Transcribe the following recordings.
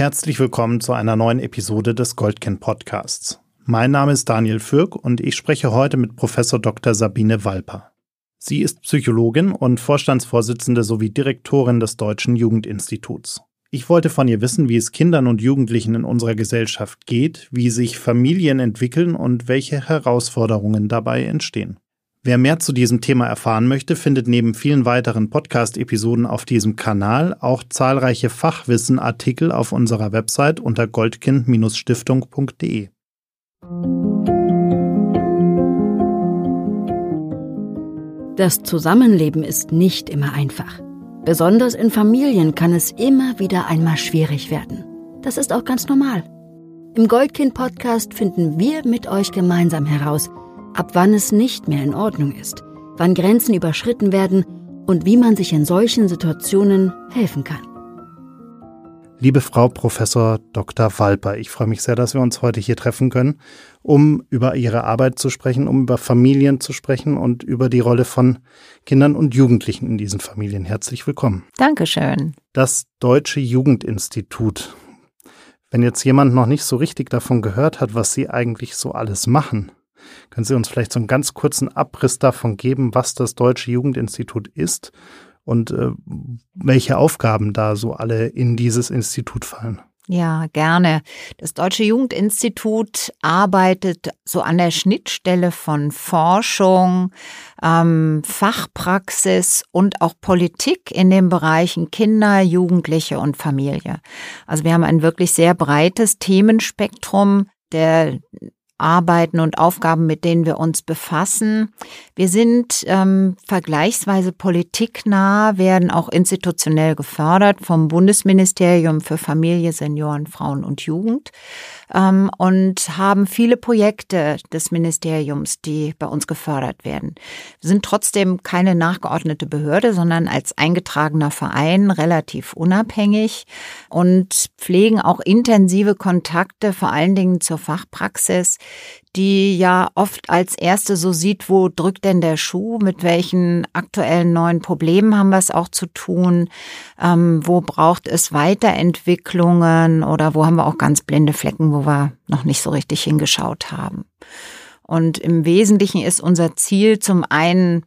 Herzlich willkommen zu einer neuen Episode des Goldkind Podcasts. Mein Name ist Daniel Fürk und ich spreche heute mit Professor Dr. Sabine Walper. Sie ist Psychologin und Vorstandsvorsitzende sowie Direktorin des Deutschen Jugendinstituts. Ich wollte von ihr wissen, wie es Kindern und Jugendlichen in unserer Gesellschaft geht, wie sich Familien entwickeln und welche Herausforderungen dabei entstehen. Wer mehr zu diesem Thema erfahren möchte, findet neben vielen weiteren Podcast-Episoden auf diesem Kanal auch zahlreiche Fachwissen-Artikel auf unserer Website unter goldkind-stiftung.de. Das Zusammenleben ist nicht immer einfach. Besonders in Familien kann es immer wieder einmal schwierig werden. Das ist auch ganz normal. Im Goldkind-Podcast finden wir mit euch gemeinsam heraus, ab wann es nicht mehr in Ordnung ist, wann Grenzen überschritten werden und wie man sich in solchen Situationen helfen kann. Liebe Frau Professor Dr. Walper, ich freue mich sehr, dass wir uns heute hier treffen können, um über Ihre Arbeit zu sprechen, um über Familien zu sprechen und über die Rolle von Kindern und Jugendlichen in diesen Familien. Herzlich willkommen. Dankeschön. Das Deutsche Jugendinstitut. Wenn jetzt jemand noch nicht so richtig davon gehört hat, was Sie eigentlich so alles machen, können Sie uns vielleicht so einen ganz kurzen Abriss davon geben, was das Deutsche Jugendinstitut ist und äh, welche Aufgaben da so alle in dieses Institut fallen? Ja, gerne. Das Deutsche Jugendinstitut arbeitet so an der Schnittstelle von Forschung, ähm, Fachpraxis und auch Politik in den Bereichen Kinder, Jugendliche und Familie. Also wir haben ein wirklich sehr breites Themenspektrum der Arbeiten und Aufgaben, mit denen wir uns befassen. Wir sind ähm, vergleichsweise politiknah, werden auch institutionell gefördert vom Bundesministerium für Familie, Senioren, Frauen und Jugend ähm, und haben viele Projekte des Ministeriums, die bei uns gefördert werden. Wir sind trotzdem keine nachgeordnete Behörde, sondern als eingetragener Verein relativ unabhängig und pflegen auch intensive Kontakte, vor allen Dingen zur Fachpraxis, die ja oft als erste so sieht, wo drückt denn der Schuh, mit welchen aktuellen neuen Problemen haben wir es auch zu tun, ähm, wo braucht es Weiterentwicklungen? Oder wo haben wir auch ganz blinde Flecken, wo wir noch nicht so richtig hingeschaut haben. Und im Wesentlichen ist unser Ziel zum einen,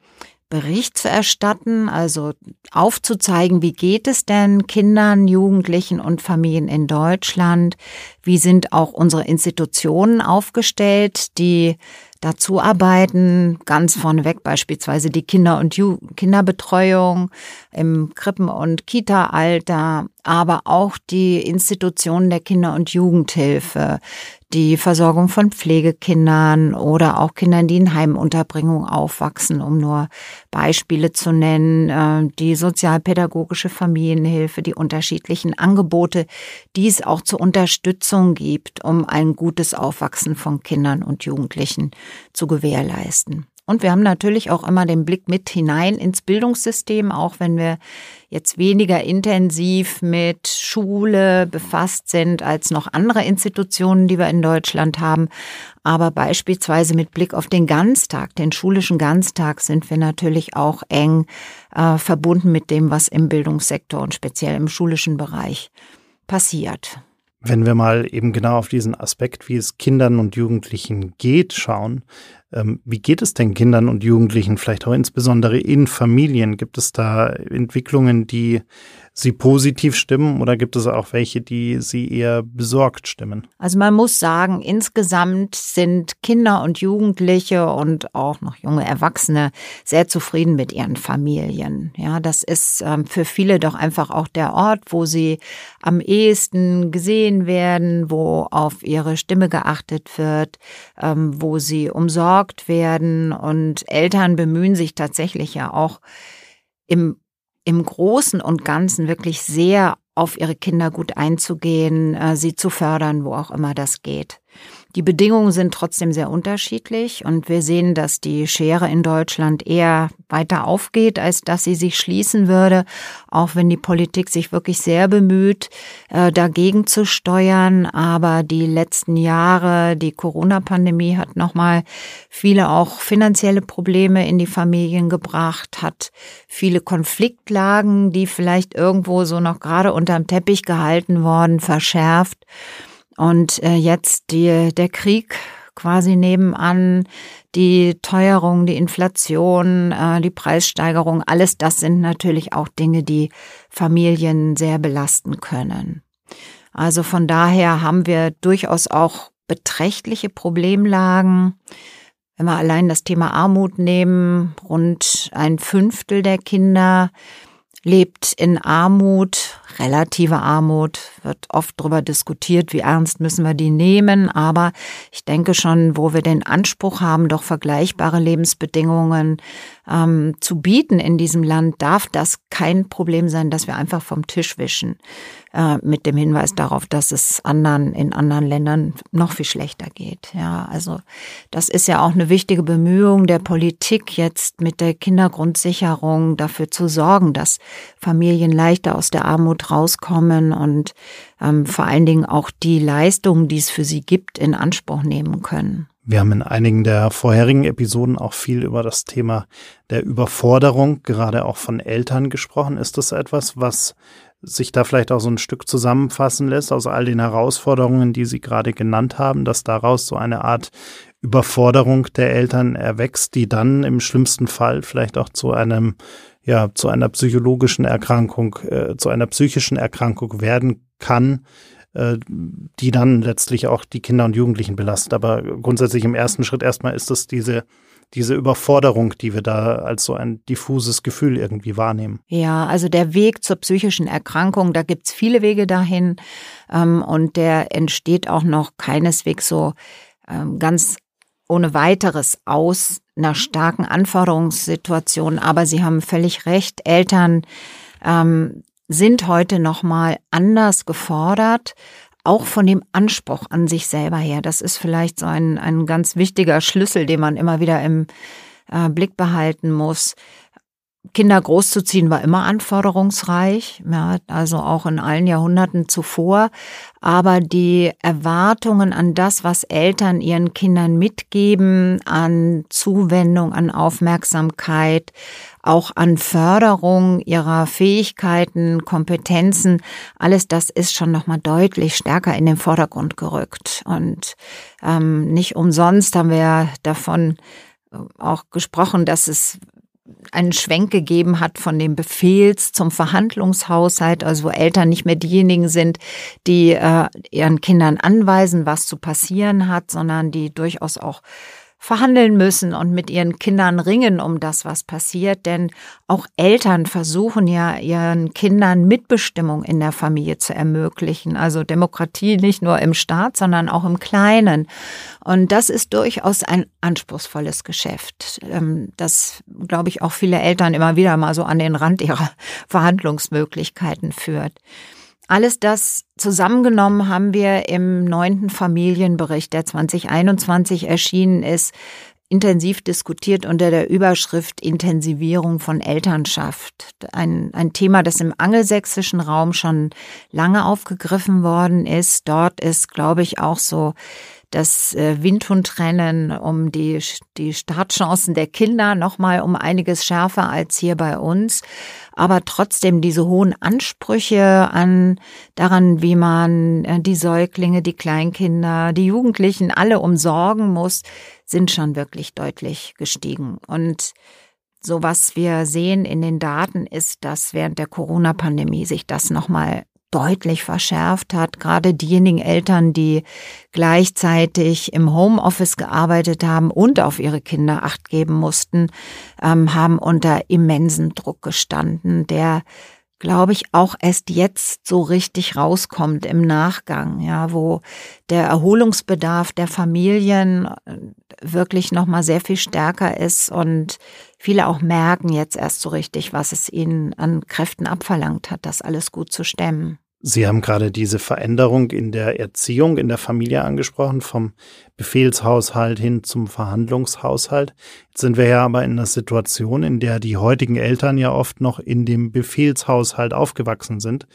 Bericht zu erstatten, also aufzuzeigen, wie geht es denn Kindern, Jugendlichen und Familien in Deutschland? Wie sind auch unsere Institutionen aufgestellt, die dazu arbeiten, ganz vorneweg beispielsweise die Kinder- und Ju Kinderbetreuung im Krippen- und Kita-Alter, aber auch die Institutionen der Kinder- und Jugendhilfe, die Versorgung von Pflegekindern oder auch Kindern, die in Heimunterbringung aufwachsen, um nur Beispiele zu nennen, äh, die sozialpädagogische Familienhilfe, die unterschiedlichen Angebote, die es auch zur Unterstützung gibt, um ein gutes Aufwachsen von Kindern und Jugendlichen zu gewährleisten. Und wir haben natürlich auch immer den Blick mit hinein ins Bildungssystem, auch wenn wir jetzt weniger intensiv mit Schule befasst sind als noch andere Institutionen, die wir in Deutschland haben. Aber beispielsweise mit Blick auf den Ganztag, den schulischen Ganztag, sind wir natürlich auch eng äh, verbunden mit dem, was im Bildungssektor und speziell im schulischen Bereich passiert. Wenn wir mal eben genau auf diesen Aspekt, wie es Kindern und Jugendlichen geht, schauen, wie geht es denn Kindern und Jugendlichen, vielleicht auch insbesondere in Familien? Gibt es da Entwicklungen, die sie positiv stimmen oder gibt es auch welche, die sie eher besorgt stimmen? Also man muss sagen, insgesamt sind Kinder und Jugendliche und auch noch junge Erwachsene sehr zufrieden mit ihren Familien. Ja, das ist ähm, für viele doch einfach auch der Ort, wo sie am ehesten gesehen werden, wo auf ihre Stimme geachtet wird, ähm, wo sie umsorgt werden und Eltern bemühen sich tatsächlich ja auch im im Großen und Ganzen wirklich sehr auf ihre Kinder gut einzugehen, äh, sie zu fördern, wo auch immer das geht. Die Bedingungen sind trotzdem sehr unterschiedlich und wir sehen, dass die Schere in Deutschland eher weiter aufgeht, als dass sie sich schließen würde, auch wenn die Politik sich wirklich sehr bemüht, äh, dagegen zu steuern. Aber die letzten Jahre, die Corona-Pandemie hat nochmal viele auch finanzielle Probleme in die Familien gebracht, hat viele Konfliktlagen, die vielleicht irgendwo so noch gerade unterm Teppich gehalten worden, verschärft. Und äh, jetzt die, der Krieg quasi nebenan, die Teuerung, die Inflation, äh, die Preissteigerung, alles das sind natürlich auch Dinge, die Familien sehr belasten können. Also von daher haben wir durchaus auch beträchtliche Problemlagen. Wenn wir allein das Thema Armut nehmen, rund ein Fünftel der Kinder lebt in Armut, relative Armut, wird oft darüber diskutiert, wie ernst müssen wir die nehmen, aber ich denke schon, wo wir den Anspruch haben, doch vergleichbare Lebensbedingungen ähm, zu bieten in diesem Land, darf das kein Problem sein, dass wir einfach vom Tisch wischen, äh, mit dem Hinweis darauf, dass es anderen in anderen Ländern noch viel schlechter geht. Ja, also das ist ja auch eine wichtige Bemühung der Politik jetzt mit der Kindergrundsicherung dafür zu sorgen, dass Familien leichter aus der Armut rauskommen und ähm, vor allen Dingen auch die Leistungen, die es für sie gibt, in Anspruch nehmen können. Wir haben in einigen der vorherigen Episoden auch viel über das Thema der Überforderung, gerade auch von Eltern gesprochen. Ist das etwas, was sich da vielleicht auch so ein Stück zusammenfassen lässt aus all den Herausforderungen, die Sie gerade genannt haben, dass daraus so eine Art Überforderung der Eltern erwächst, die dann im schlimmsten Fall vielleicht auch zu einem ja zu einer psychologischen Erkrankung, äh, zu einer psychischen Erkrankung werden kann, äh, die dann letztlich auch die Kinder und Jugendlichen belastet. Aber grundsätzlich im ersten Schritt erstmal ist es diese diese Überforderung, die wir da als so ein diffuses Gefühl irgendwie wahrnehmen. Ja, also der Weg zur psychischen Erkrankung, da gibt's viele Wege dahin ähm, und der entsteht auch noch keineswegs so ähm, ganz ohne weiteres aus einer starken Anforderungssituation. Aber Sie haben völlig recht, Eltern ähm, sind heute noch mal anders gefordert, auch von dem Anspruch an sich selber her. Das ist vielleicht so ein, ein ganz wichtiger Schlüssel, den man immer wieder im äh, Blick behalten muss. Kinder großzuziehen war immer anforderungsreich, ja, also auch in allen Jahrhunderten zuvor. Aber die Erwartungen an das, was Eltern ihren Kindern mitgeben, an Zuwendung, an Aufmerksamkeit, auch an Förderung ihrer Fähigkeiten, Kompetenzen, alles das ist schon nochmal deutlich stärker in den Vordergrund gerückt. Und ähm, nicht umsonst haben wir davon auch gesprochen, dass es einen Schwenk gegeben hat von dem Befehls zum Verhandlungshaushalt, also wo Eltern nicht mehr diejenigen sind, die äh, ihren Kindern anweisen, was zu passieren hat, sondern die durchaus auch verhandeln müssen und mit ihren Kindern ringen um das, was passiert. Denn auch Eltern versuchen ja ihren Kindern Mitbestimmung in der Familie zu ermöglichen. Also Demokratie nicht nur im Staat, sondern auch im Kleinen. Und das ist durchaus ein anspruchsvolles Geschäft, ähm, das, glaube ich, auch viele Eltern immer wieder mal so an den Rand ihrer Verhandlungsmöglichkeiten führt. Alles das zusammengenommen haben wir im neunten Familienbericht, der 2021 erschienen ist, intensiv diskutiert unter der Überschrift Intensivierung von Elternschaft. Ein, ein Thema, das im angelsächsischen Raum schon lange aufgegriffen worden ist. Dort ist, glaube ich, auch so das äh, Windhundrennen um die, die Startchancen der Kinder nochmal um einiges schärfer als hier bei uns. Aber trotzdem diese hohen Ansprüche an daran, wie man äh, die Säuglinge, die Kleinkinder, die Jugendlichen alle umsorgen muss, sind schon wirklich deutlich gestiegen. Und so was wir sehen in den Daten ist, dass während der Corona-Pandemie sich das nochmal deutlich verschärft hat. Gerade diejenigen Eltern, die gleichzeitig im Homeoffice gearbeitet haben und auf ihre Kinder acht geben mussten, ähm, haben unter immensen Druck gestanden, der glaube ich, auch erst jetzt so richtig rauskommt im Nachgang, ja, wo der Erholungsbedarf der Familien äh, wirklich nochmal sehr viel stärker ist und viele auch merken jetzt erst so richtig, was es ihnen an Kräften abverlangt hat, das alles gut zu stemmen. Sie haben gerade diese Veränderung in der Erziehung in der Familie angesprochen, vom Befehlshaushalt hin zum Verhandlungshaushalt. Jetzt sind wir ja aber in einer Situation, in der die heutigen Eltern ja oft noch in dem Befehlshaushalt aufgewachsen sind,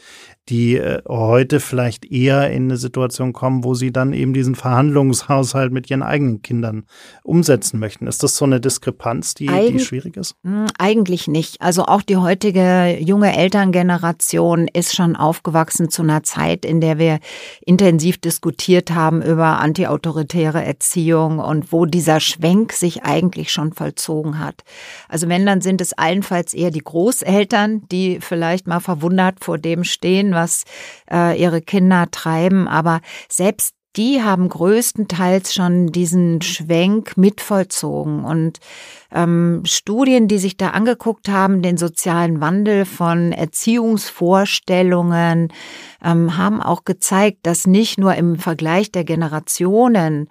die äh, heute vielleicht eher in eine Situation kommen, wo sie dann eben diesen Verhandlungshaushalt mit ihren eigenen Kindern umsetzen möchten. Ist das so eine Diskrepanz, die, Eig die schwierig ist? Hm, eigentlich nicht. Also auch die heutige junge Elterngeneration ist schon aufgewachsen zu einer Zeit, in der wir intensiv diskutiert haben über antiautoritäre Erziehung und wo dieser Schwenk sich eigentlich schon vollzogen hat. Also wenn, dann sind es allenfalls eher die Großeltern, die vielleicht mal verwundert vor dem stehen, was äh, ihre Kinder treiben. Aber selbst die haben größtenteils schon diesen Schwenk mitvollzogen. Und ähm, Studien, die sich da angeguckt haben, den sozialen Wandel von Erziehungsvorstellungen, ähm, haben auch gezeigt, dass nicht nur im Vergleich der Generationen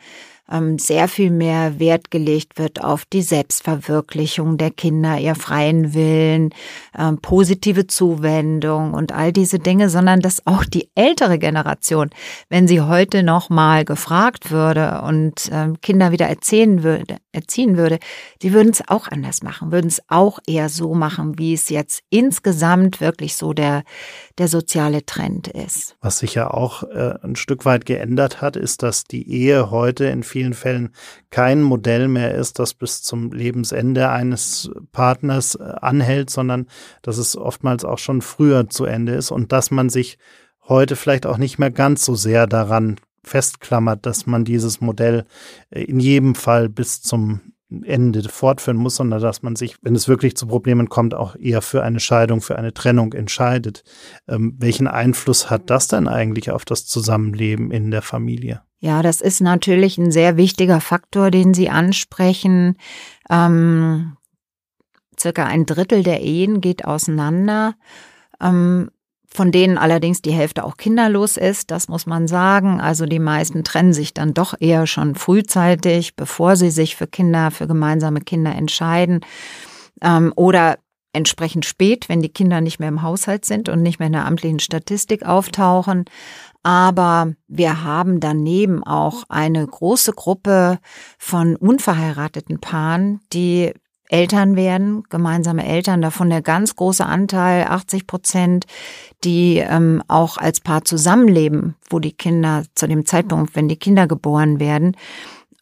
sehr viel mehr Wert gelegt wird auf die Selbstverwirklichung der Kinder, ihr freien Willen, ähm, positive Zuwendung und all diese Dinge, sondern dass auch die ältere Generation, wenn sie heute noch mal gefragt würde und ähm, Kinder wieder erzählen würde, erziehen würde, die würden es auch anders machen, würden es auch eher so machen, wie es jetzt insgesamt wirklich so der der soziale Trend ist. Was sich ja auch äh, ein Stück weit geändert hat, ist, dass die Ehe heute in vielen Fällen kein Modell mehr ist, das bis zum Lebensende eines Partners äh, anhält, sondern dass es oftmals auch schon früher zu Ende ist und dass man sich heute vielleicht auch nicht mehr ganz so sehr daran festklammert, dass man dieses Modell äh, in jedem Fall bis zum Ende fortführen muss, sondern dass man sich, wenn es wirklich zu Problemen kommt, auch eher für eine Scheidung, für eine Trennung entscheidet. Ähm, welchen Einfluss hat das denn eigentlich auf das Zusammenleben in der Familie? Ja, das ist natürlich ein sehr wichtiger Faktor, den Sie ansprechen. Ähm, circa ein Drittel der Ehen geht auseinander. Ähm, von denen allerdings die Hälfte auch kinderlos ist, das muss man sagen. Also die meisten trennen sich dann doch eher schon frühzeitig, bevor sie sich für Kinder, für gemeinsame Kinder entscheiden. Ähm, oder entsprechend spät, wenn die Kinder nicht mehr im Haushalt sind und nicht mehr in der amtlichen Statistik auftauchen. Aber wir haben daneben auch eine große Gruppe von unverheirateten Paaren, die Eltern werden, gemeinsame Eltern, davon der ganz große Anteil, 80 Prozent, die ähm, auch als Paar zusammenleben, wo die Kinder zu dem Zeitpunkt, wenn die Kinder geboren werden.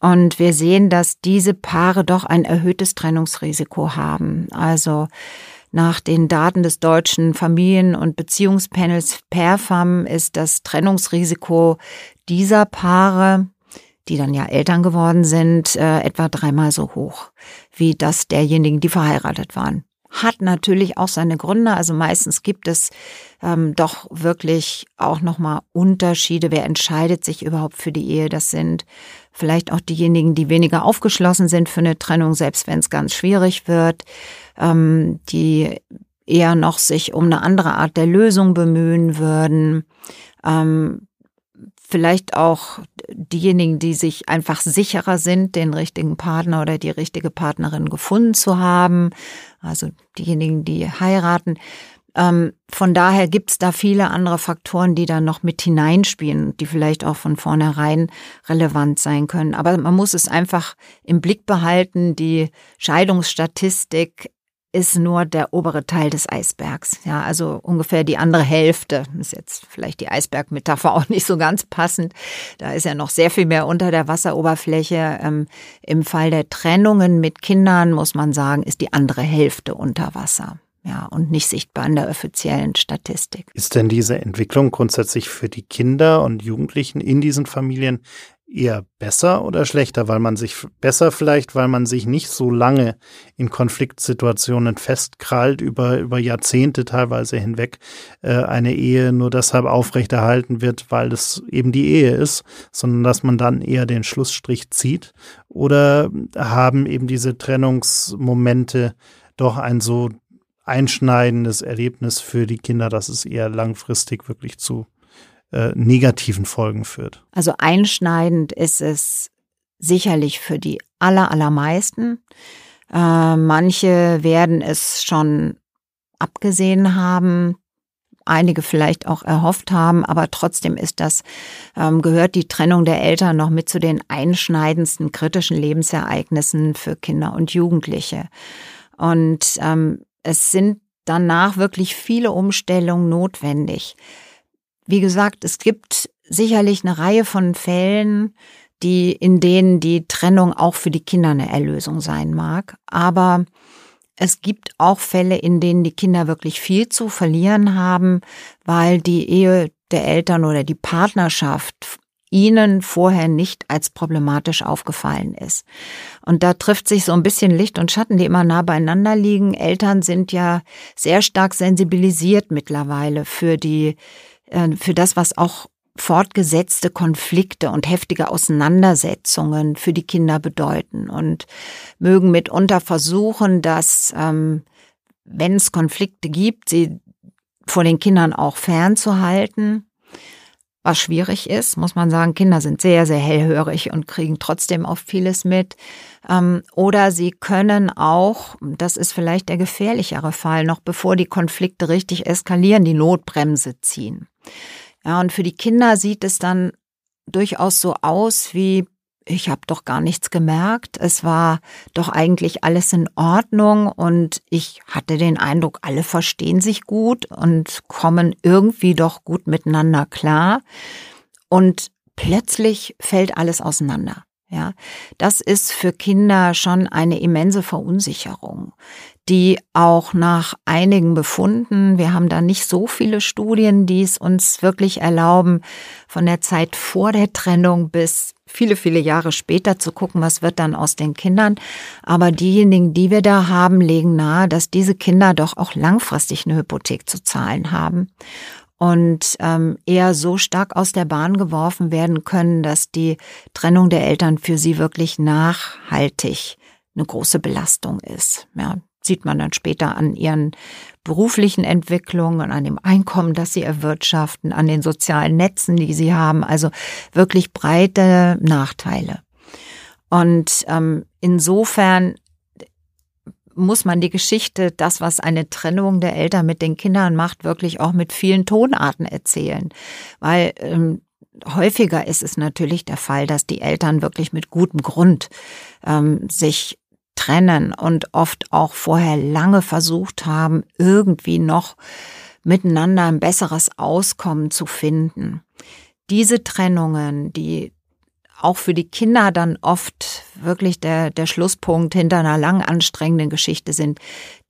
Und wir sehen, dass diese Paare doch ein erhöhtes Trennungsrisiko haben. Also nach den Daten des deutschen Familien- und Beziehungspanels PERFAM ist das Trennungsrisiko dieser Paare die dann ja Eltern geworden sind, äh, etwa dreimal so hoch wie das derjenigen, die verheiratet waren. Hat natürlich auch seine Gründe. Also meistens gibt es ähm, doch wirklich auch nochmal Unterschiede. Wer entscheidet sich überhaupt für die Ehe? Das sind vielleicht auch diejenigen, die weniger aufgeschlossen sind für eine Trennung, selbst wenn es ganz schwierig wird, ähm, die eher noch sich um eine andere Art der Lösung bemühen würden. Ähm, vielleicht auch diejenigen, die sich einfach sicherer sind, den richtigen Partner oder die richtige Partnerin gefunden zu haben, also diejenigen, die heiraten. Ähm, von daher gibt's da viele andere Faktoren, die da noch mit hineinspielen, die vielleicht auch von vornherein relevant sein können. Aber man muss es einfach im Blick behalten. Die Scheidungsstatistik ist nur der obere Teil des Eisbergs. Ja, also ungefähr die andere Hälfte. Ist jetzt vielleicht die Eisbergmetapher auch nicht so ganz passend. Da ist ja noch sehr viel mehr unter der Wasseroberfläche. Ähm, Im Fall der Trennungen mit Kindern muss man sagen, ist die andere Hälfte unter Wasser. Ja, und nicht sichtbar in der offiziellen Statistik. Ist denn diese Entwicklung grundsätzlich für die Kinder und Jugendlichen in diesen Familien eher besser oder schlechter, weil man sich besser vielleicht, weil man sich nicht so lange in Konfliktsituationen festkrallt über über Jahrzehnte teilweise hinweg äh, eine Ehe nur deshalb aufrechterhalten wird, weil es eben die Ehe ist, sondern dass man dann eher den Schlussstrich zieht oder haben eben diese Trennungsmomente doch ein so einschneidendes Erlebnis für die Kinder, dass es eher langfristig wirklich zu äh, negativen Folgen führt. Also einschneidend ist es sicherlich für die aller, allermeisten. Äh, manche werden es schon abgesehen haben, einige vielleicht auch erhofft haben, aber trotzdem ist das, ähm, gehört die Trennung der Eltern noch mit zu den einschneidendsten kritischen Lebensereignissen für Kinder und Jugendliche. Und ähm, es sind danach wirklich viele Umstellungen notwendig. Wie gesagt, es gibt sicherlich eine Reihe von Fällen, die, in denen die Trennung auch für die Kinder eine Erlösung sein mag. Aber es gibt auch Fälle, in denen die Kinder wirklich viel zu verlieren haben, weil die Ehe der Eltern oder die Partnerschaft ihnen vorher nicht als problematisch aufgefallen ist. Und da trifft sich so ein bisschen Licht und Schatten, die immer nah beieinander liegen. Eltern sind ja sehr stark sensibilisiert mittlerweile für die, für das, was auch fortgesetzte Konflikte und heftige Auseinandersetzungen für die Kinder bedeuten und mögen mitunter versuchen, dass, ähm, wenn es Konflikte gibt, sie vor den Kindern auch fernzuhalten. Was schwierig ist, muss man sagen, Kinder sind sehr, sehr hellhörig und kriegen trotzdem auch vieles mit. Ähm, oder sie können auch, das ist vielleicht der gefährlichere Fall, noch bevor die Konflikte richtig eskalieren, die Notbremse ziehen. Ja, und für die Kinder sieht es dann durchaus so aus wie ich habe doch gar nichts gemerkt. Es war doch eigentlich alles in Ordnung und ich hatte den Eindruck, alle verstehen sich gut und kommen irgendwie doch gut miteinander klar. Und plötzlich fällt alles auseinander. Ja, das ist für Kinder schon eine immense Verunsicherung die auch nach einigen Befunden, wir haben da nicht so viele Studien, die es uns wirklich erlauben, von der Zeit vor der Trennung bis viele, viele Jahre später zu gucken, was wird dann aus den Kindern. Aber diejenigen, die wir da haben, legen nahe, dass diese Kinder doch auch langfristig eine Hypothek zu zahlen haben und ähm, eher so stark aus der Bahn geworfen werden können, dass die Trennung der Eltern für sie wirklich nachhaltig eine große Belastung ist. Ja, sieht man dann später an ihren beruflichen Entwicklungen, an dem Einkommen, das sie erwirtschaften, an den sozialen Netzen, die sie haben. Also wirklich breite Nachteile. Und ähm, insofern muss man die Geschichte, das, was eine Trennung der Eltern mit den Kindern macht, wirklich auch mit vielen Tonarten erzählen. Weil ähm, häufiger ist es natürlich der Fall, dass die Eltern wirklich mit gutem Grund ähm, sich trennen und oft auch vorher lange versucht haben, irgendwie noch miteinander ein besseres Auskommen zu finden. Diese Trennungen, die auch für die Kinder dann oft wirklich der, der Schlusspunkt hinter einer lang anstrengenden Geschichte sind,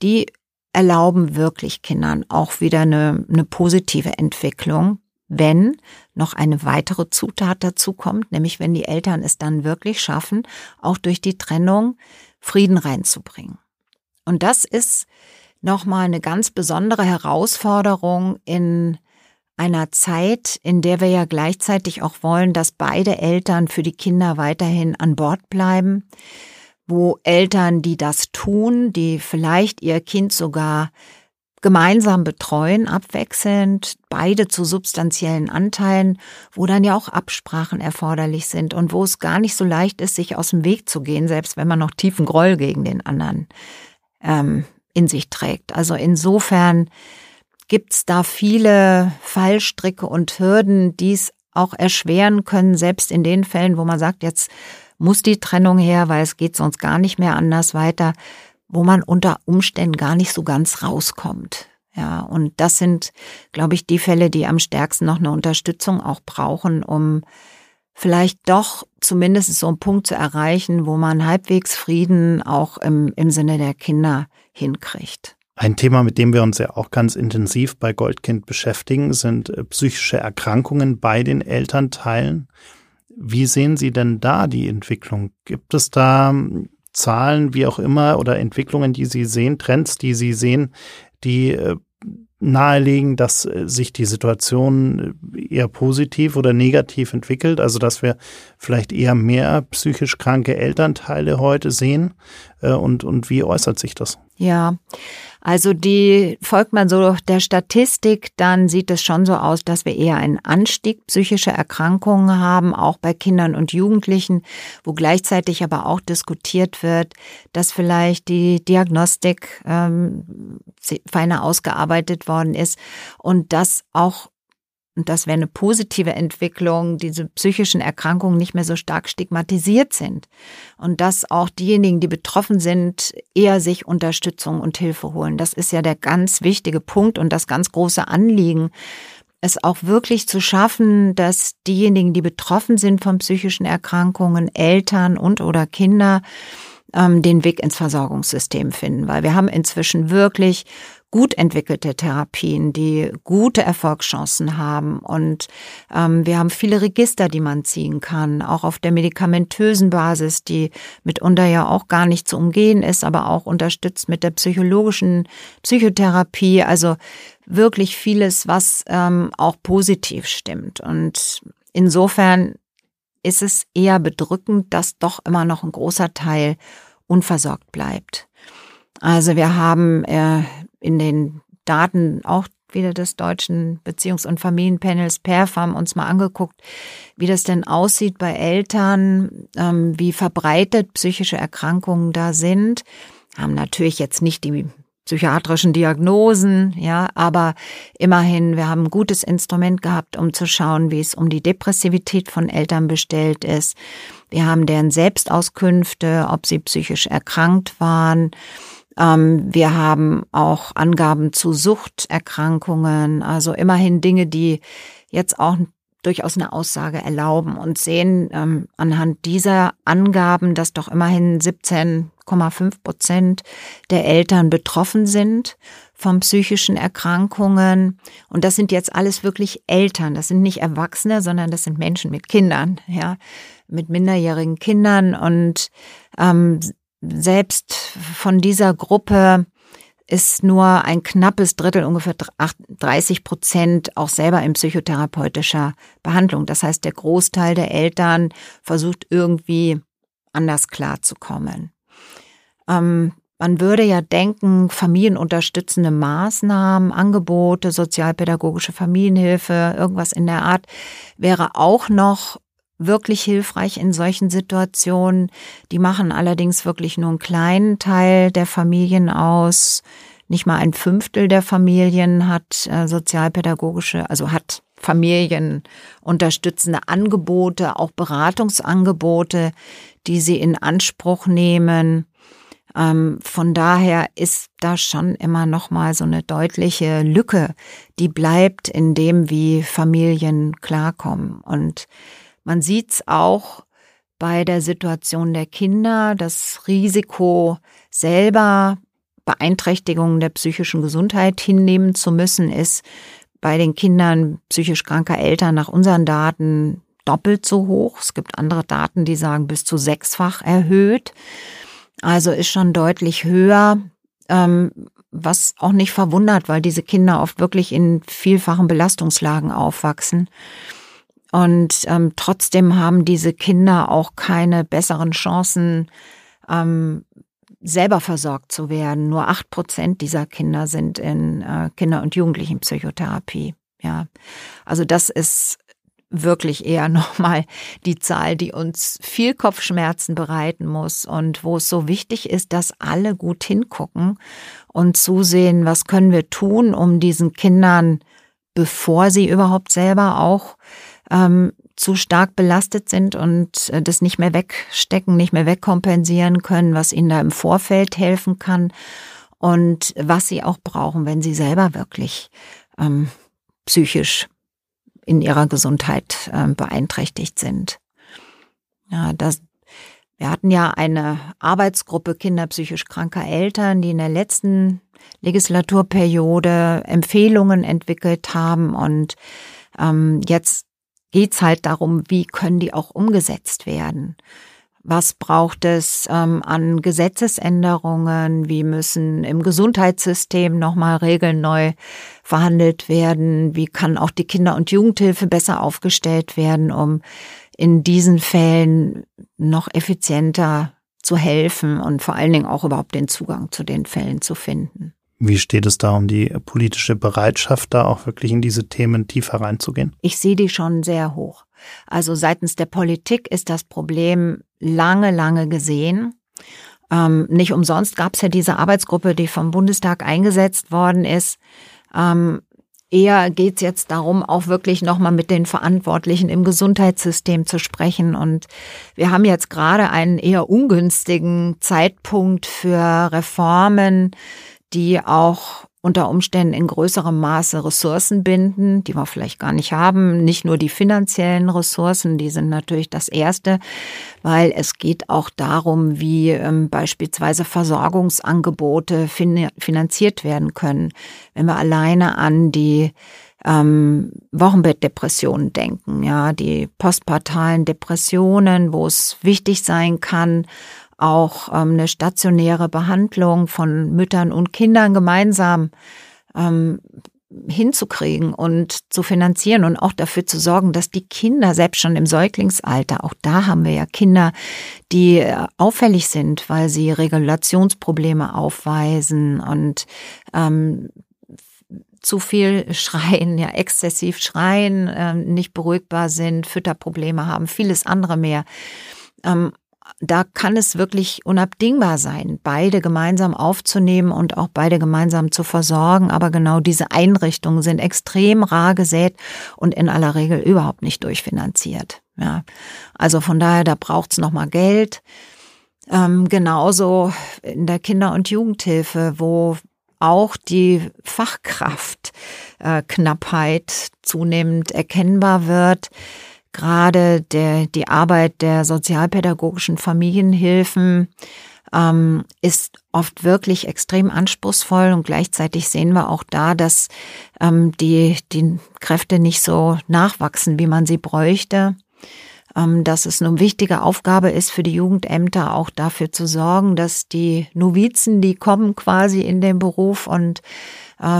die erlauben wirklich Kindern auch wieder eine, eine positive Entwicklung, wenn noch eine weitere Zutat dazu kommt, nämlich wenn die Eltern es dann wirklich schaffen, auch durch die Trennung Frieden reinzubringen. Und das ist nochmal eine ganz besondere Herausforderung in einer Zeit, in der wir ja gleichzeitig auch wollen, dass beide Eltern für die Kinder weiterhin an Bord bleiben, wo Eltern, die das tun, die vielleicht ihr Kind sogar gemeinsam betreuen, abwechselnd, beide zu substanziellen Anteilen, wo dann ja auch Absprachen erforderlich sind und wo es gar nicht so leicht ist, sich aus dem Weg zu gehen, selbst wenn man noch tiefen Groll gegen den anderen ähm, in sich trägt. Also insofern gibt's da viele Fallstricke und Hürden, die es auch erschweren können, selbst in den Fällen, wo man sagt, jetzt muss die Trennung her, weil es geht sonst gar nicht mehr anders weiter wo man unter Umständen gar nicht so ganz rauskommt. Ja, und das sind, glaube ich, die Fälle, die am stärksten noch eine Unterstützung auch brauchen, um vielleicht doch zumindest so einen Punkt zu erreichen, wo man halbwegs Frieden auch im, im Sinne der Kinder hinkriegt. Ein Thema, mit dem wir uns ja auch ganz intensiv bei Goldkind beschäftigen, sind äh, psychische Erkrankungen bei den Elternteilen. Wie sehen Sie denn da die Entwicklung? Gibt es da Zahlen, wie auch immer, oder Entwicklungen, die Sie sehen, Trends, die Sie sehen, die äh, nahelegen, dass äh, sich die Situation äh, eher positiv oder negativ entwickelt, also dass wir vielleicht eher mehr psychisch kranke Elternteile heute sehen und, und wie äußert sich das? Ja, also die folgt man so der Statistik, dann sieht es schon so aus, dass wir eher einen Anstieg psychischer Erkrankungen haben, auch bei Kindern und Jugendlichen, wo gleichzeitig aber auch diskutiert wird, dass vielleicht die Diagnostik ähm, feiner ausgearbeitet worden ist und dass auch und das wäre eine positive Entwicklung, diese psychischen Erkrankungen nicht mehr so stark stigmatisiert sind und dass auch diejenigen, die betroffen sind, eher sich Unterstützung und Hilfe holen. Das ist ja der ganz wichtige Punkt und das ganz große Anliegen, es auch wirklich zu schaffen, dass diejenigen, die betroffen sind von psychischen Erkrankungen, Eltern und oder Kinder, ähm, den Weg ins Versorgungssystem finden, weil wir haben inzwischen wirklich gut entwickelte Therapien, die gute Erfolgschancen haben. Und ähm, wir haben viele Register, die man ziehen kann, auch auf der medikamentösen Basis, die mitunter ja auch gar nicht zu umgehen ist, aber auch unterstützt mit der psychologischen Psychotherapie. Also wirklich vieles, was ähm, auch positiv stimmt. Und insofern ist es eher bedrückend, dass doch immer noch ein großer Teil unversorgt bleibt. Also wir haben äh, in den Daten auch wieder des deutschen Beziehungs- und Familienpanels PERFAM uns mal angeguckt, wie das denn aussieht bei Eltern, ähm, wie verbreitet psychische Erkrankungen da sind. Haben natürlich jetzt nicht die psychiatrischen Diagnosen, ja, aber immerhin, wir haben ein gutes Instrument gehabt, um zu schauen, wie es um die Depressivität von Eltern bestellt ist. Wir haben deren Selbstauskünfte, ob sie psychisch erkrankt waren. Ähm, wir haben auch Angaben zu Suchterkrankungen, also immerhin Dinge, die jetzt auch durchaus eine Aussage erlauben und sehen ähm, anhand dieser Angaben, dass doch immerhin 17,5 Prozent der Eltern betroffen sind von psychischen Erkrankungen. Und das sind jetzt alles wirklich Eltern. Das sind nicht Erwachsene, sondern das sind Menschen mit Kindern, ja, mit minderjährigen Kindern. Und ähm, selbst von dieser Gruppe ist nur ein knappes Drittel, ungefähr 30 Prozent, auch selber in psychotherapeutischer Behandlung. Das heißt, der Großteil der Eltern versucht irgendwie anders klarzukommen. Ähm, man würde ja denken, familienunterstützende Maßnahmen, Angebote, sozialpädagogische Familienhilfe, irgendwas in der Art wäre auch noch wirklich hilfreich in solchen Situationen. Die machen allerdings wirklich nur einen kleinen Teil der Familien aus. Nicht mal ein Fünftel der Familien hat äh, sozialpädagogische, also hat Familien unterstützende Angebote, auch Beratungsangebote, die sie in Anspruch nehmen. Ähm, von daher ist da schon immer noch mal so eine deutliche Lücke, die bleibt in dem, wie Familien klarkommen. Und man sieht's auch bei der Situation der Kinder, das Risiko selber Beeinträchtigungen der psychischen Gesundheit hinnehmen zu müssen, ist bei den Kindern psychisch kranker Eltern nach unseren Daten doppelt so hoch. Es gibt andere Daten, die sagen bis zu sechsfach erhöht. Also ist schon deutlich höher, ähm, was auch nicht verwundert, weil diese Kinder oft wirklich in vielfachen Belastungslagen aufwachsen. Und ähm, trotzdem haben diese Kinder auch keine besseren Chancen, ähm, selber versorgt zu werden. Nur acht Prozent dieser Kinder sind in äh, Kinder- und Jugendlichenpsychotherapie. Ja, also das ist wirklich eher nochmal die Zahl, die uns viel Kopfschmerzen bereiten muss und wo es so wichtig ist, dass alle gut hingucken und zusehen, was können wir tun, um diesen Kindern, bevor sie überhaupt selber auch ähm, zu stark belastet sind und äh, das nicht mehr wegstecken, nicht mehr wegkompensieren können, was ihnen da im Vorfeld helfen kann und was sie auch brauchen, wenn sie selber wirklich ähm, psychisch in ihrer Gesundheit äh, beeinträchtigt sind. Ja, das, wir hatten ja eine Arbeitsgruppe Kinder psychisch kranker Eltern, die in der letzten Legislaturperiode Empfehlungen entwickelt haben und ähm, jetzt geht's halt darum, wie können die auch umgesetzt werden. Was braucht es ähm, an Gesetzesänderungen? Wie müssen im Gesundheitssystem nochmal Regeln neu verhandelt werden? Wie kann auch die Kinder- und Jugendhilfe besser aufgestellt werden, um in diesen Fällen noch effizienter zu helfen und vor allen Dingen auch überhaupt den Zugang zu den Fällen zu finden. Wie steht es da um die politische Bereitschaft, da auch wirklich in diese Themen tiefer reinzugehen? Ich sehe die schon sehr hoch. Also seitens der Politik ist das Problem lange, lange gesehen. Ähm, nicht umsonst gab es ja diese Arbeitsgruppe, die vom Bundestag eingesetzt worden ist. Ähm, eher geht es jetzt darum, auch wirklich nochmal mit den Verantwortlichen im Gesundheitssystem zu sprechen. Und wir haben jetzt gerade einen eher ungünstigen Zeitpunkt für Reformen, die auch unter Umständen in größerem Maße Ressourcen binden, die wir vielleicht gar nicht haben. Nicht nur die finanziellen Ressourcen, die sind natürlich das Erste, weil es geht auch darum, wie ähm, beispielsweise Versorgungsangebote fin finanziert werden können. Wenn wir alleine an die ähm, Wochenbettdepressionen denken, ja, die postpartalen Depressionen, wo es wichtig sein kann, auch ähm, eine stationäre Behandlung von Müttern und Kindern gemeinsam ähm, hinzukriegen und zu finanzieren und auch dafür zu sorgen, dass die Kinder selbst schon im Säuglingsalter, auch da haben wir ja Kinder, die äh, auffällig sind, weil sie Regulationsprobleme aufweisen und ähm, zu viel schreien, ja exzessiv schreien, äh, nicht beruhigbar sind, Fütterprobleme haben, vieles andere mehr. Ähm, da kann es wirklich unabdingbar sein, beide gemeinsam aufzunehmen und auch beide gemeinsam zu versorgen. Aber genau diese Einrichtungen sind extrem rar gesät und in aller Regel überhaupt nicht durchfinanziert. Ja, also von daher, da braucht's noch mal Geld. Ähm, genauso in der Kinder- und Jugendhilfe, wo auch die Fachkraftknappheit äh, zunehmend erkennbar wird gerade der, die Arbeit der sozialpädagogischen Familienhilfen ähm, ist oft wirklich extrem anspruchsvoll und gleichzeitig sehen wir auch da, dass ähm, die, die Kräfte nicht so nachwachsen, wie man sie bräuchte. Ähm, dass es eine wichtige Aufgabe ist für die Jugendämter auch dafür zu sorgen, dass die Novizen, die kommen quasi in den Beruf und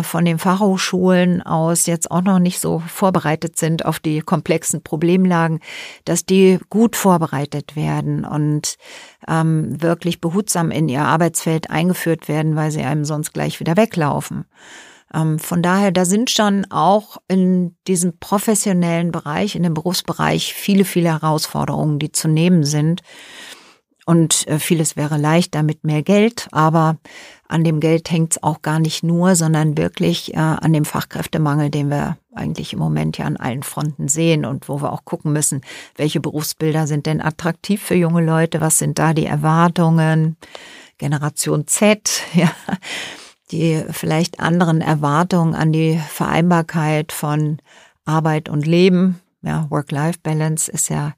von den Fachhochschulen aus jetzt auch noch nicht so vorbereitet sind auf die komplexen Problemlagen, dass die gut vorbereitet werden und ähm, wirklich behutsam in ihr Arbeitsfeld eingeführt werden, weil sie einem sonst gleich wieder weglaufen. Ähm, von daher, da sind schon auch in diesem professionellen Bereich, in dem Berufsbereich viele, viele Herausforderungen, die zu nehmen sind. Und äh, vieles wäre leichter mit mehr Geld, aber an dem Geld hängt es auch gar nicht nur, sondern wirklich äh, an dem Fachkräftemangel, den wir eigentlich im Moment ja an allen Fronten sehen und wo wir auch gucken müssen, welche Berufsbilder sind denn attraktiv für junge Leute, was sind da die Erwartungen, Generation Z, ja, die vielleicht anderen Erwartungen an die Vereinbarkeit von Arbeit und Leben. Ja, Work-Life-Balance ist ja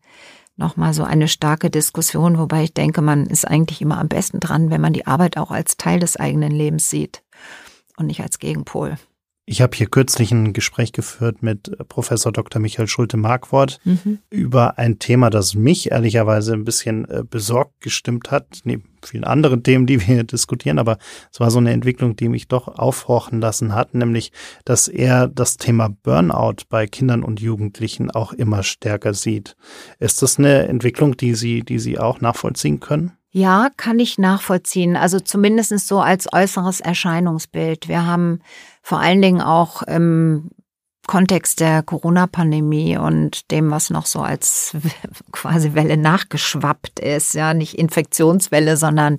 nochmal so eine starke Diskussion, wobei ich denke, man ist eigentlich immer am besten dran, wenn man die Arbeit auch als Teil des eigenen Lebens sieht und nicht als Gegenpol. Ich habe hier kürzlich ein Gespräch geführt mit Professor Dr. Michael Schulte-Markwort mhm. über ein Thema, das mich ehrlicherweise ein bisschen äh, besorgt gestimmt hat, neben vielen anderen Themen, die wir hier diskutieren, aber es war so eine Entwicklung, die mich doch aufhorchen lassen hat, nämlich, dass er das Thema Burnout bei Kindern und Jugendlichen auch immer stärker sieht. Ist das eine Entwicklung, die Sie, die Sie auch nachvollziehen können? Ja, kann ich nachvollziehen. Also zumindest so als äußeres Erscheinungsbild. Wir haben vor allen Dingen auch im Kontext der Corona-Pandemie und dem, was noch so als quasi Welle nachgeschwappt ist, ja, nicht Infektionswelle, sondern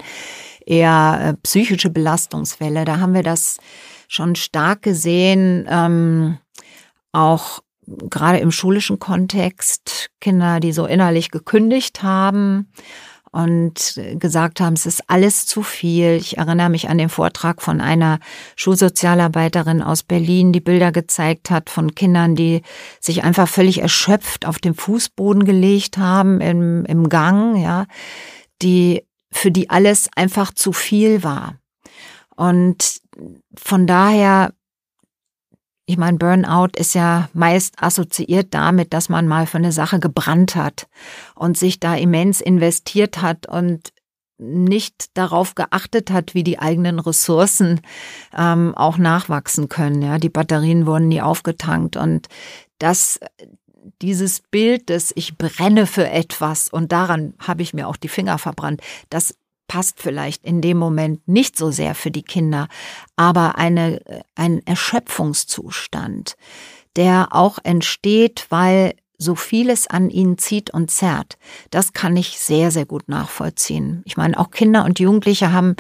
eher äh, psychische Belastungswelle. Da haben wir das schon stark gesehen, ähm, auch gerade im schulischen Kontext, Kinder, die so innerlich gekündigt haben, und gesagt haben, es ist alles zu viel. Ich erinnere mich an den Vortrag von einer Schulsozialarbeiterin aus Berlin, die Bilder gezeigt hat von Kindern, die sich einfach völlig erschöpft auf den Fußboden gelegt haben im, im Gang, ja, die, für die alles einfach zu viel war. Und von daher ich meine, Burnout ist ja meist assoziiert damit, dass man mal für eine Sache gebrannt hat und sich da immens investiert hat und nicht darauf geachtet hat, wie die eigenen Ressourcen ähm, auch nachwachsen können. Ja, die Batterien wurden nie aufgetankt und das dieses Bild des Ich brenne für etwas und daran habe ich mir auch die Finger verbrannt, das passt vielleicht in dem Moment nicht so sehr für die Kinder, aber eine, ein Erschöpfungszustand, der auch entsteht, weil so vieles an ihnen zieht und zerrt. Das kann ich sehr, sehr gut nachvollziehen. Ich meine, auch Kinder und Jugendliche haben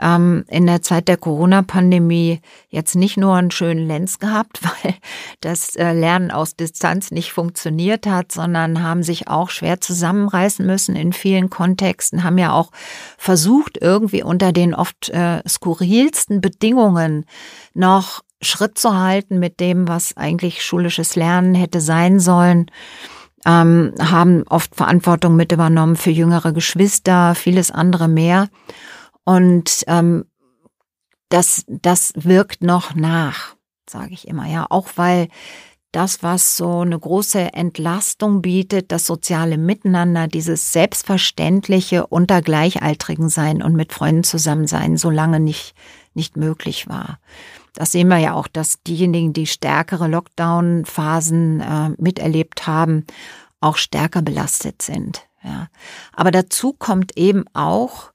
ähm, in der Zeit der Corona-Pandemie jetzt nicht nur einen schönen Lenz gehabt, weil das äh, Lernen aus Distanz nicht funktioniert hat, sondern haben sich auch schwer zusammenreißen müssen in vielen Kontexten, haben ja auch versucht, irgendwie unter den oft äh, skurrilsten Bedingungen noch Schritt zu halten mit dem, was eigentlich schulisches Lernen hätte sein sollen. Ähm, haben oft Verantwortung mit übernommen für jüngere Geschwister, vieles andere mehr. Und ähm, das, das wirkt noch nach, sage ich immer, ja, auch weil das, was so eine große Entlastung bietet, das soziale Miteinander, dieses selbstverständliche unter Gleichaltrigen sein und mit Freunden zusammen sein, so lange nicht, nicht möglich war. Das sehen wir ja auch, dass diejenigen, die stärkere Lockdown-Phasen äh, miterlebt haben, auch stärker belastet sind. Ja. Aber dazu kommt eben auch,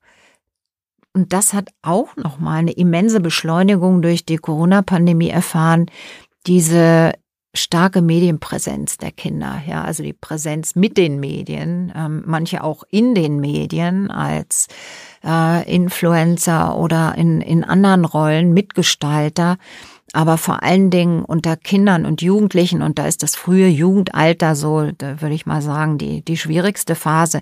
und das hat auch nochmal eine immense Beschleunigung durch die Corona-Pandemie erfahren, diese starke Medienpräsenz der Kinder, ja, also die Präsenz mit den Medien, ähm, manche auch in den Medien als äh, Influencer oder in, in anderen Rollen, Mitgestalter, aber vor allen Dingen unter Kindern und Jugendlichen, und da ist das frühe Jugendalter so, würde ich mal sagen, die, die schwierigste Phase,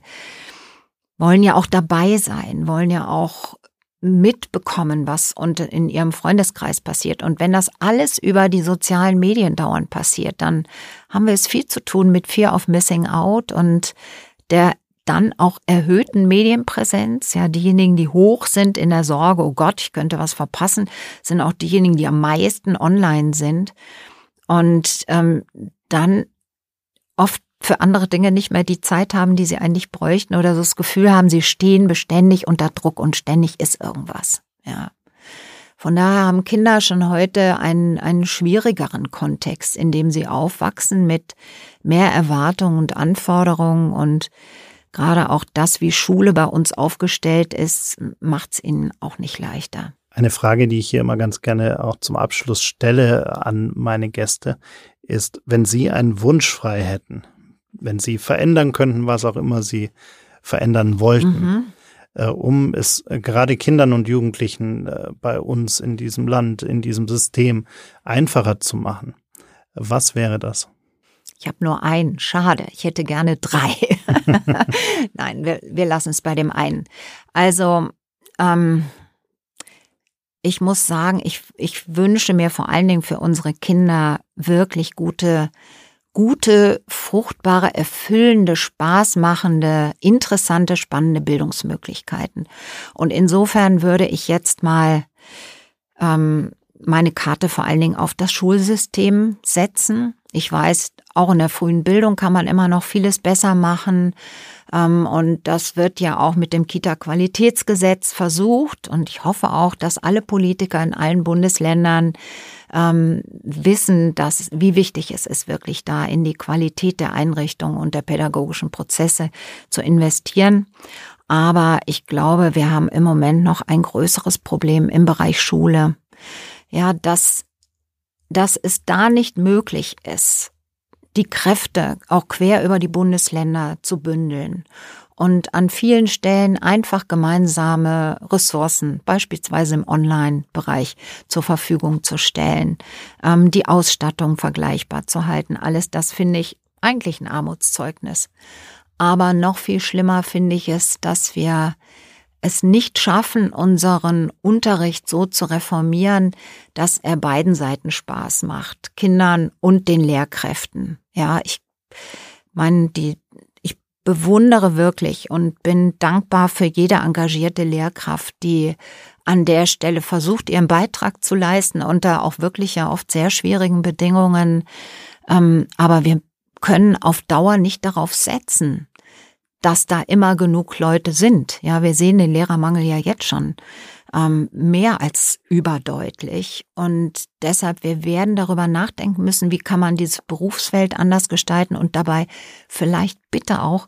wollen ja auch dabei sein, wollen ja auch mitbekommen, was in ihrem Freundeskreis passiert. Und wenn das alles über die sozialen Medien dauernd passiert, dann haben wir es viel zu tun mit Fear of Missing Out und der dann auch erhöhten Medienpräsenz. Ja, diejenigen, die hoch sind in der Sorge, oh Gott, ich könnte was verpassen, sind auch diejenigen, die am meisten online sind. Und ähm, dann oft für andere Dinge nicht mehr die Zeit haben, die sie eigentlich bräuchten oder so das Gefühl haben, sie stehen beständig unter Druck und ständig ist irgendwas. Ja. Von daher haben Kinder schon heute einen, einen schwierigeren Kontext, in dem sie aufwachsen mit mehr Erwartungen und Anforderungen und gerade auch das, wie Schule bei uns aufgestellt ist, macht es ihnen auch nicht leichter. Eine Frage, die ich hier immer ganz gerne auch zum Abschluss stelle an meine Gäste, ist, wenn Sie einen Wunsch frei hätten, wenn Sie verändern könnten, was auch immer Sie verändern wollten, mhm. äh, um es äh, gerade Kindern und Jugendlichen äh, bei uns in diesem Land, in diesem System einfacher zu machen. Was wäre das? Ich habe nur einen. Schade. Ich hätte gerne drei. Nein, wir, wir lassen es bei dem einen. Also, ähm, ich muss sagen, ich, ich wünsche mir vor allen Dingen für unsere Kinder wirklich gute, gute, fruchtbare, erfüllende, spaßmachende, interessante, spannende Bildungsmöglichkeiten. Und insofern würde ich jetzt mal ähm, meine Karte vor allen Dingen auf das Schulsystem setzen. Ich weiß, auch in der frühen Bildung kann man immer noch vieles besser machen. Ähm, und das wird ja auch mit dem Kita-Qualitätsgesetz versucht. Und ich hoffe auch, dass alle Politiker in allen Bundesländern ähm, wissen, dass, wie wichtig es ist, wirklich da in die Qualität der Einrichtung und der pädagogischen Prozesse zu investieren. Aber ich glaube, wir haben im Moment noch ein größeres Problem im Bereich Schule. Ja, dass, dass es da nicht möglich ist, die Kräfte auch quer über die Bundesländer zu bündeln und an vielen Stellen einfach gemeinsame Ressourcen, beispielsweise im Online-Bereich, zur Verfügung zu stellen, ähm, die Ausstattung vergleichbar zu halten. Alles das finde ich eigentlich ein Armutszeugnis. Aber noch viel schlimmer finde ich es, dass wir es nicht schaffen, unseren Unterricht so zu reformieren, dass er beiden Seiten Spaß macht, Kindern und den Lehrkräften. Ja, ich meine, die, bewundere wirklich und bin dankbar für jede engagierte Lehrkraft, die an der Stelle versucht, ihren Beitrag zu leisten unter auch wirklich ja oft sehr schwierigen Bedingungen. Ähm, aber wir können auf Dauer nicht darauf setzen, dass da immer genug Leute sind. Ja, wir sehen den Lehrermangel ja jetzt schon ähm, mehr als überdeutlich. Und deshalb, wir werden darüber nachdenken müssen, wie kann man dieses Berufsfeld anders gestalten und dabei vielleicht bitte auch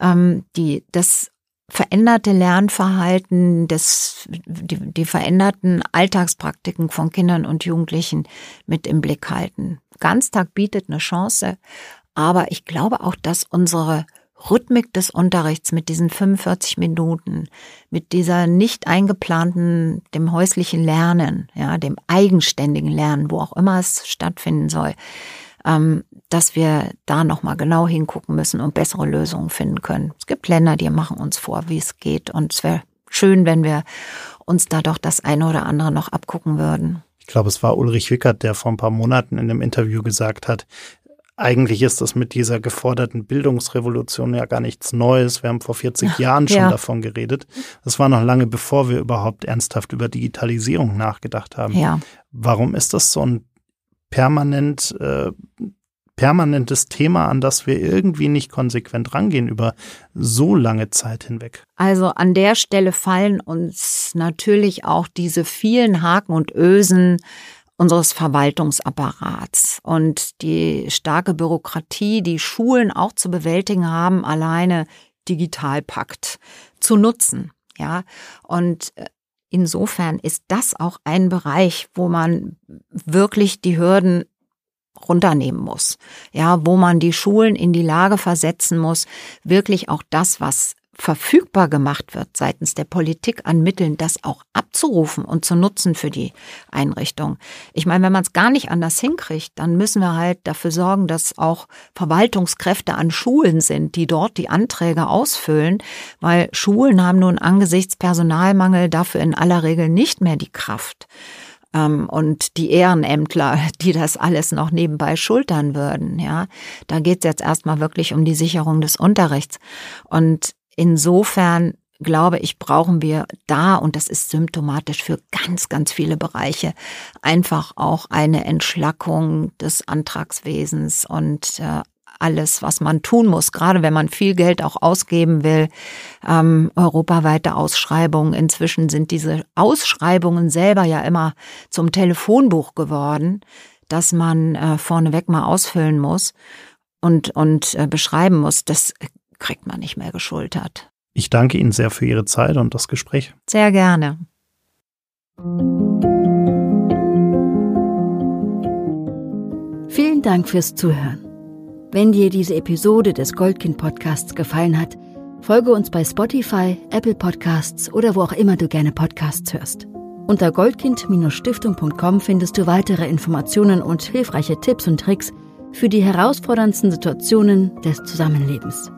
ähm, die, das veränderte Lernverhalten, das, die, die veränderten Alltagspraktiken von Kindern und Jugendlichen mit im Blick halten. Ganztag bietet eine Chance, aber ich glaube auch, dass unsere Rhythmik des Unterrichts mit diesen 45 Minuten, mit dieser nicht eingeplanten, dem häuslichen Lernen, ja, dem eigenständigen Lernen, wo auch immer es stattfinden soll, ähm, dass wir da nochmal genau hingucken müssen und bessere Lösungen finden können. Es gibt Länder, die machen uns vor, wie es geht und es wäre schön, wenn wir uns da doch das eine oder andere noch abgucken würden. Ich glaube, es war Ulrich Wickert, der vor ein paar Monaten in einem Interview gesagt hat, eigentlich ist das mit dieser geforderten Bildungsrevolution ja gar nichts Neues. Wir haben vor 40 Jahren schon ja. davon geredet. Das war noch lange bevor wir überhaupt ernsthaft über Digitalisierung nachgedacht haben. Ja. Warum ist das so ein permanent äh, permanentes Thema, an das wir irgendwie nicht konsequent rangehen über so lange Zeit hinweg. Also an der Stelle fallen uns natürlich auch diese vielen Haken und Ösen unseres Verwaltungsapparats und die starke Bürokratie, die Schulen auch zu bewältigen haben, alleine Digitalpakt zu nutzen. Ja, und äh, insofern ist das auch ein Bereich, wo man wirklich die Hürden runternehmen muss. Ja, wo man die Schulen in die Lage versetzen muss, wirklich auch das, was verfügbar gemacht wird seitens der Politik an Mitteln, das auch abzurufen und zu nutzen für die Einrichtung. Ich meine, wenn man es gar nicht anders hinkriegt, dann müssen wir halt dafür sorgen, dass auch Verwaltungskräfte an Schulen sind, die dort die Anträge ausfüllen, weil Schulen haben nun angesichts Personalmangel dafür in aller Regel nicht mehr die Kraft ähm, und die Ehrenämtler, die das alles noch nebenbei schultern würden. Ja, da geht es jetzt erstmal wirklich um die Sicherung des Unterrichts. Und Insofern glaube ich, brauchen wir da, und das ist symptomatisch für ganz, ganz viele Bereiche, einfach auch eine Entschlackung des Antragswesens und äh, alles, was man tun muss, gerade wenn man viel Geld auch ausgeben will, ähm, europaweite Ausschreibungen. Inzwischen sind diese Ausschreibungen selber ja immer zum Telefonbuch geworden, dass man äh, vorneweg mal ausfüllen muss und, und äh, beschreiben muss. Das kriegt man nicht mehr geschultert. Ich danke Ihnen sehr für Ihre Zeit und das Gespräch. Sehr gerne. Vielen Dank fürs Zuhören. Wenn dir diese Episode des Goldkind Podcasts gefallen hat, folge uns bei Spotify, Apple Podcasts oder wo auch immer du gerne Podcasts hörst. Unter goldkind-stiftung.com findest du weitere Informationen und hilfreiche Tipps und Tricks für die herausforderndsten Situationen des Zusammenlebens.